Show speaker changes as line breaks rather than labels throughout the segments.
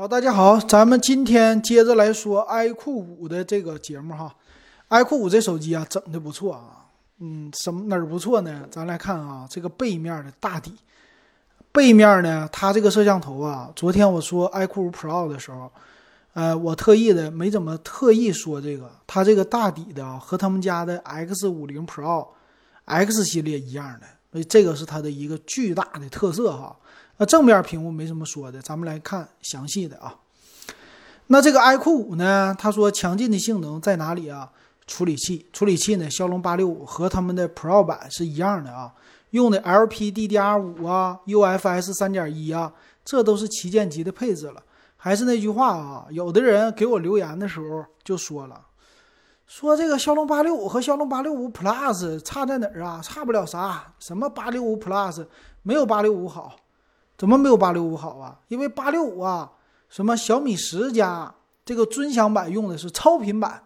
好，大家好，咱们今天接着来说 iQOO 五的这个节目哈。iQOO 五这手机啊，整的不错啊。嗯，什么哪儿不错呢？咱来看啊，这个背面的大底，背面呢，它这个摄像头啊，昨天我说 iQOO 五 Pro 的时候，呃，我特意的没怎么特意说这个，它这个大底的啊，和他们家的 X 五零 Pro X 系列一样的，所以这个是它的一个巨大的特色哈。那正面屏幕没什么说的，咱们来看详细的啊。那这个 iQOO 五呢？他说强劲的性能在哪里啊？处理器，处理器呢？骁龙八六五和他们的 Pro 版是一样的啊，用的 LPDDR 五啊，UFS 三点一啊，这都是旗舰级的配置了。还是那句话啊，有的人给我留言的时候就说了，说这个骁龙八六五和骁龙八六五 Plus 差在哪儿啊？差不了啥，什么八六五 Plus 没有八六五好。怎么没有八六五好啊？因为八六五啊，什么小米十加这个尊享版用的是超频版，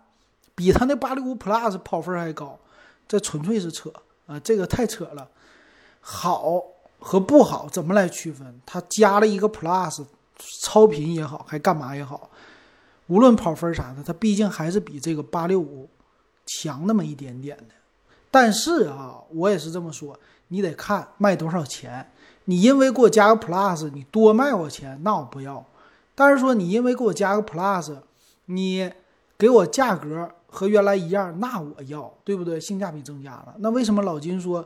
比它那八六五 Plus 跑分还高，这纯粹是扯啊！这个太扯了。好和不好怎么来区分？它加了一个 Plus，超频也好，还干嘛也好，无论跑分啥的，它毕竟还是比这个八六五强那么一点点的。但是啊，我也是这么说，你得看卖多少钱。你因为给我加个 Plus，你多卖我钱，那我不要。但是说你因为给我加个 Plus，你给我价格和原来一样，那我要，对不对？性价比增加了。那为什么老金说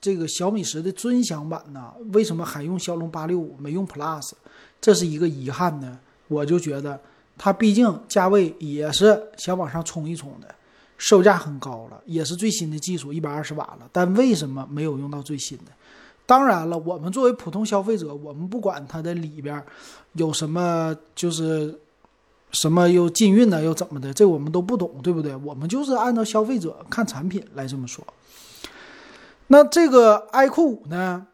这个小米十的尊享版呢？为什么还用骁龙八六五没用 Plus？这是一个遗憾呢。我就觉得它毕竟价位也是想往上冲一冲的，售价很高了，也是最新的技术，一百二十瓦了。但为什么没有用到最新的？当然了，我们作为普通消费者，我们不管它的里边有什么，就是什么又禁运呢，又怎么的，这我们都不懂，对不对？我们就是按照消费者看产品来这么说。那这个 iQOO 五呢，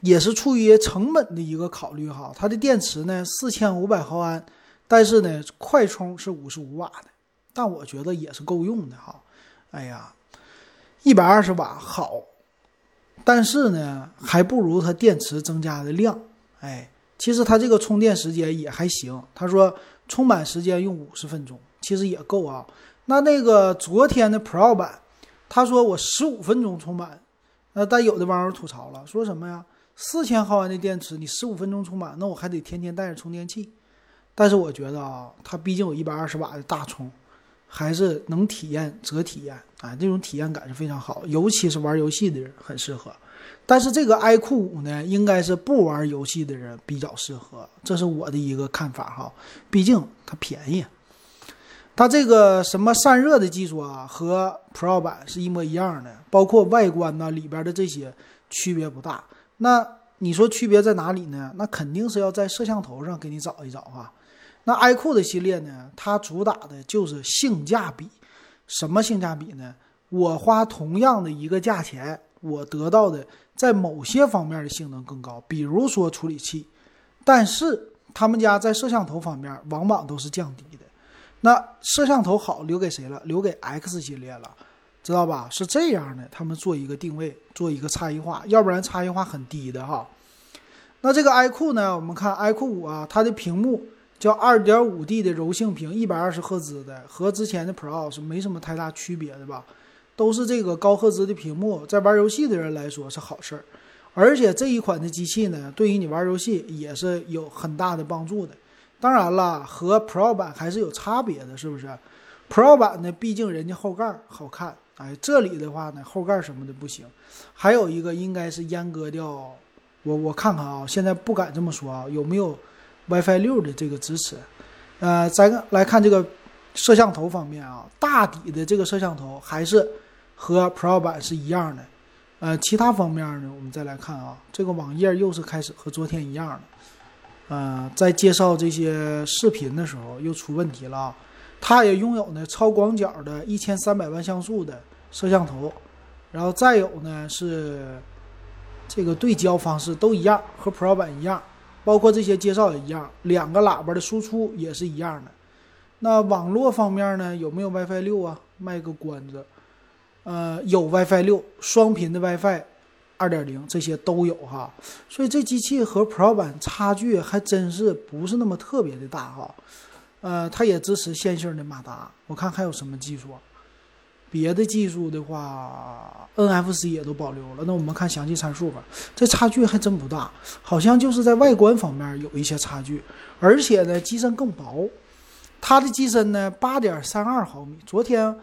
也是出于成本的一个考虑哈，它的电池呢四千五百毫安，但是呢快充是五十五瓦的，但我觉得也是够用的哈。哎呀，一百二十瓦好。但是呢，还不如它电池增加的量。哎，其实它这个充电时间也还行。他说充满时间用五十分钟，其实也够啊。那那个昨天的 Pro 版，他说我十五分钟充满。那但有的网友吐槽了，说什么呀？四千毫安的电池，你十五分钟充满，那我还得天天带着充电器。但是我觉得啊，它毕竟有一百二十瓦的大充。还是能体验则体验啊，这种体验感是非常好，尤其是玩游戏的人很适合。但是这个 iQOO 五呢，应该是不玩游戏的人比较适合，这是我的一个看法哈。毕竟它便宜，它这个什么散热的技术啊，和 Pro 版是一模一样的，包括外观呐里边的这些区别不大。那你说区别在哪里呢？那肯定是要在摄像头上给你找一找哈。那 iQOO 的系列呢？它主打的就是性价比。什么性价比呢？我花同样的一个价钱，我得到的在某些方面的性能更高，比如说处理器。但是他们家在摄像头方面往往都是降低的。那摄像头好留给谁了？留给 X 系列了，知道吧？是这样的，他们做一个定位，做一个差异化，要不然差异化很低的哈。那这个 iQOO 呢？我们看 iQOO 五啊，它的屏幕。叫二点五 D 的柔性屏，一百二十赫兹的，和之前的 Pro 是没什么太大区别的吧？都是这个高赫兹的屏幕，在玩游戏的人来说是好事儿。而且这一款的机器呢，对于你玩游戏也是有很大的帮助的。当然了，和 Pro 版还是有差别的，是不是？Pro 版呢，毕竟人家后盖好看，哎，这里的话呢，后盖什么的不行。还有一个应该是阉割掉，我我看看啊，现在不敢这么说啊，有没有？WiFi 六的这个支持，呃，咱来看这个摄像头方面啊，大底的这个摄像头还是和 Pro 版是一样的，呃，其他方面呢，我们再来看啊，这个网页又是开始和昨天一样的，呃，在介绍这些视频的时候又出问题了啊，它也拥有呢超广角的一千三百万像素的摄像头，然后再有呢是这个对焦方式都一样，和 Pro 版一样。包括这些介绍也一样，两个喇叭的输出也是一样的。那网络方面呢，有没有 WiFi 六啊？卖个关子。呃，有 WiFi 六双频的 WiFi，二点零这些都有哈，所以这机器和 Pro 版差距还真是不是那么特别的大哈。呃，它也支持线性的马达，我看还有什么技术？别的技术的话，NFC 也都保留了。那我们看详细参数吧，这差距还真不大，好像就是在外观方面有一些差距，而且呢，机身更薄。它的机身呢，八点三二毫米。昨天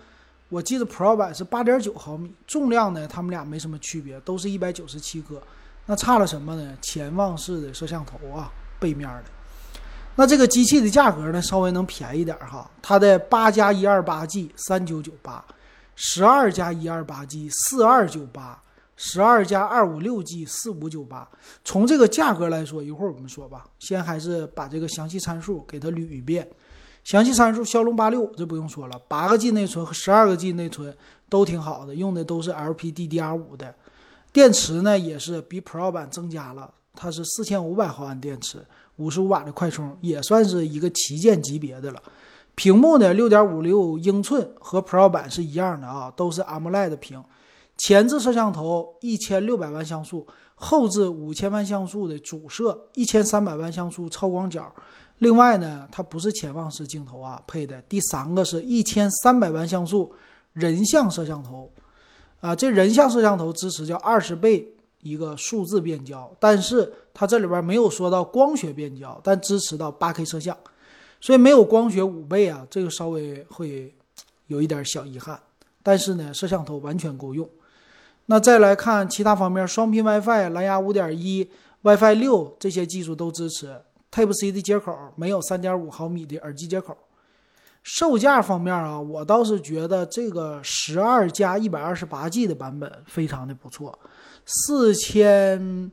我记得 Pro 版是八点九毫米，重量呢，它们俩没什么区别，都是一百九十七克。那差了什么呢？潜望式的摄像头啊，背面的。那这个机器的价格呢，稍微能便宜点哈。它的八加一二八 G 三九九八，十二加一二八 G 四二九八，十二加二五六 G 四五九八。从这个价格来说，一会儿我们说吧。先还是把这个详细参数给它捋一遍。详细参数，骁龙八六这不用说了，八个 G 内存和十二个 G 内存都挺好的，用的都是 LPDDR5 的。电池呢也是比 Pro 版增加了，它是四千五百毫安电池，五十五瓦的快充，也算是一个旗舰级别的了。屏幕呢六点五六英寸，和 Pro 版是一样的啊，都是 AMOLED 屏。前置摄像头一千六百万像素，后置五千万像素的主摄，一千三百万像素超广角。另外呢，它不是潜望式镜头啊，配的第三个是一千三百万像素人像摄像头，啊，这人像摄像头支持叫二十倍一个数字变焦，但是它这里边没有说到光学变焦，但支持到八 K 摄像，所以没有光学五倍啊，这个稍微会有一点小遗憾。但是呢，摄像头完全够用。那再来看其他方面，双频 WiFi、蓝牙五点一、WiFi 六这些技术都支持。Type C 的接口没有三点五毫米的耳机接口。售价方面啊，我倒是觉得这个十二加一百二十八 G 的版本非常的不错，四千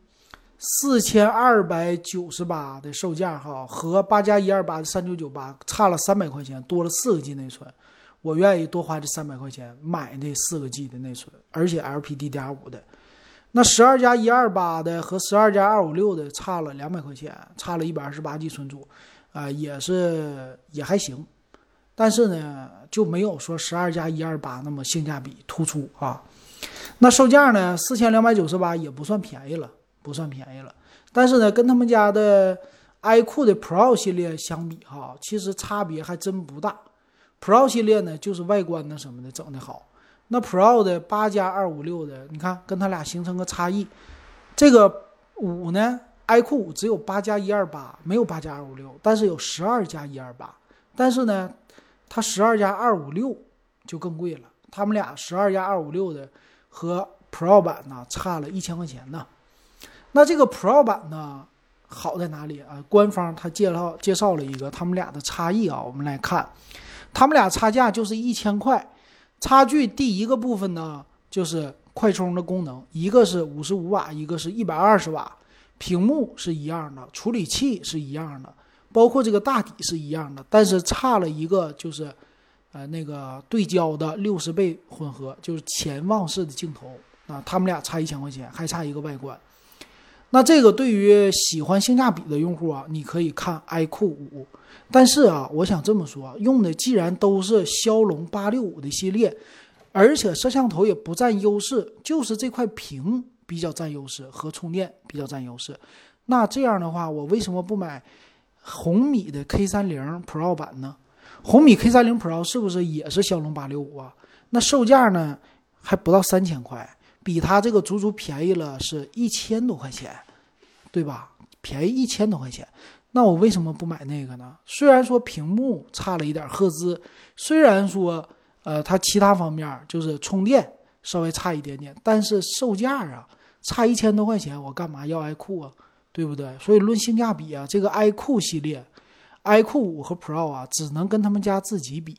四千二百九十八的售价哈，和八加一二八的三九九八差了三百块钱，多了四个 G 内存。我愿意多花这三百块钱买那四个 G 的内存，而且 LPDDR5 的。那十二加一二八的和十二加二五六的差了两百块钱，差了一百二十八 G 存储，啊，也是也还行，但是呢就没有说十二加一二八那么性价比突出啊。那售价呢四千两百九十八也不算便宜了，不算便宜了。但是呢跟他们家的 iQOO 的 Pro 系列相比哈，其实差别还真不大。Pro 系列呢就是外观呢什么的整的好。那 Pro 的八加二五六的，你看跟它俩形成个差异。这个五呢，iQOO 五只有八加一二八，没有八加二五六，但是有十二加一二八。但是呢，它十二加二五六就更贵了。他们俩十二加二五六的和 Pro 版呢差了一千块钱呢。那这个 Pro 版呢好在哪里啊？官方他介绍介绍了一个他们俩的差异啊，我们来看，他们俩差价就是一千块。差距第一个部分呢，就是快充的功能，一个是五十五瓦，一个是一百二十瓦，屏幕是一样的，处理器是一样的，包括这个大底是一样的，但是差了一个就是，呃，那个对焦的六十倍混合，就是潜望式的镜头啊，他们俩差一千块钱，还差一个外观。那这个对于喜欢性价比的用户啊，你可以看 iQOO 五。但是啊，我想这么说，用的既然都是骁龙八六五的系列，而且摄像头也不占优势，就是这块屏比较占优势和充电比较占优势。那这样的话，我为什么不买红米的 K 三零 Pro 版呢？红米 K 三零 Pro 是不是也是骁龙八六五啊？那售价呢还不到三千块，比它这个足足便宜了是一千多块钱，对吧？便宜一千多块钱。那我为什么不买那个呢？虽然说屏幕差了一点赫兹，虽然说呃它其他方面就是充电稍微差一点点，但是售价啊差一千多块钱，我干嘛要 iQOO 啊？对不对？所以论性价比啊，这个 iQOO 系列，iQOO 五和 Pro 啊，只能跟他们家自己比，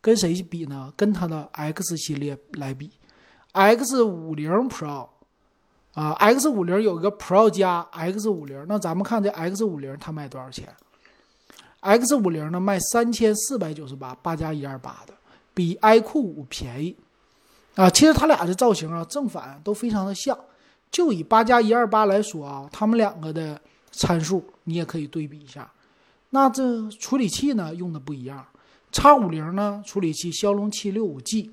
跟谁比呢？跟它的 X 系列来比，X 五零 Pro。啊，X 五零有一个 Pro 加 X 五零，那咱们看这 X 五零它卖多少钱？X 五零呢卖三千四百九十八，八加一二八的，比 iQOO 五便宜。啊，其实它俩的造型啊正反都非常的像，就以八加一二八来说啊，它们两个的参数你也可以对比一下。那这处理器呢用的不一样，X 五零呢处理器骁龙七六五 G，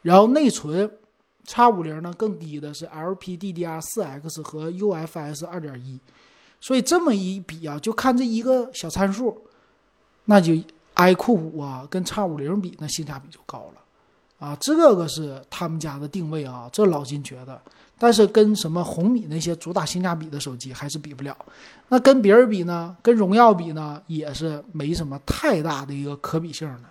然后内存。X 五零呢更低的是 LPDDR4X 和 UFS 2.1，所以这么一比啊，就看这一个小参数，那就 iQOO 五啊跟 X 五零比，那性价比就高了。啊，这个是他们家的定位啊，这老金觉得，但是跟什么红米那些主打性价比的手机还是比不了，那跟别人比呢，跟荣耀比呢，也是没什么太大的一个可比性的。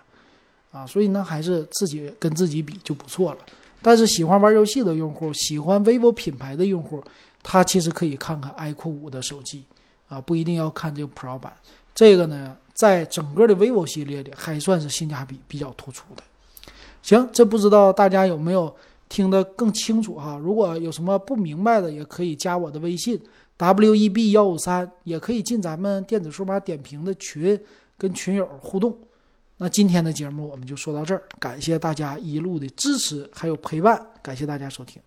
啊，所以呢，还是自己跟自己比就不错了。但是喜欢玩游戏的用户，喜欢 vivo 品牌的用户，他其实可以看看 iQOO 五的手机啊，不一定要看这个 Pro 版。这个呢，在整个的 vivo 系列里，还算是性价比比较突出的。行，这不知道大家有没有听得更清楚哈？如果有什么不明白的，也可以加我的微信 w e b 幺五三，也可以进咱们电子数码点评的群，跟群友互动。那今天的节目我们就说到这儿，感谢大家一路的支持还有陪伴，感谢大家收听。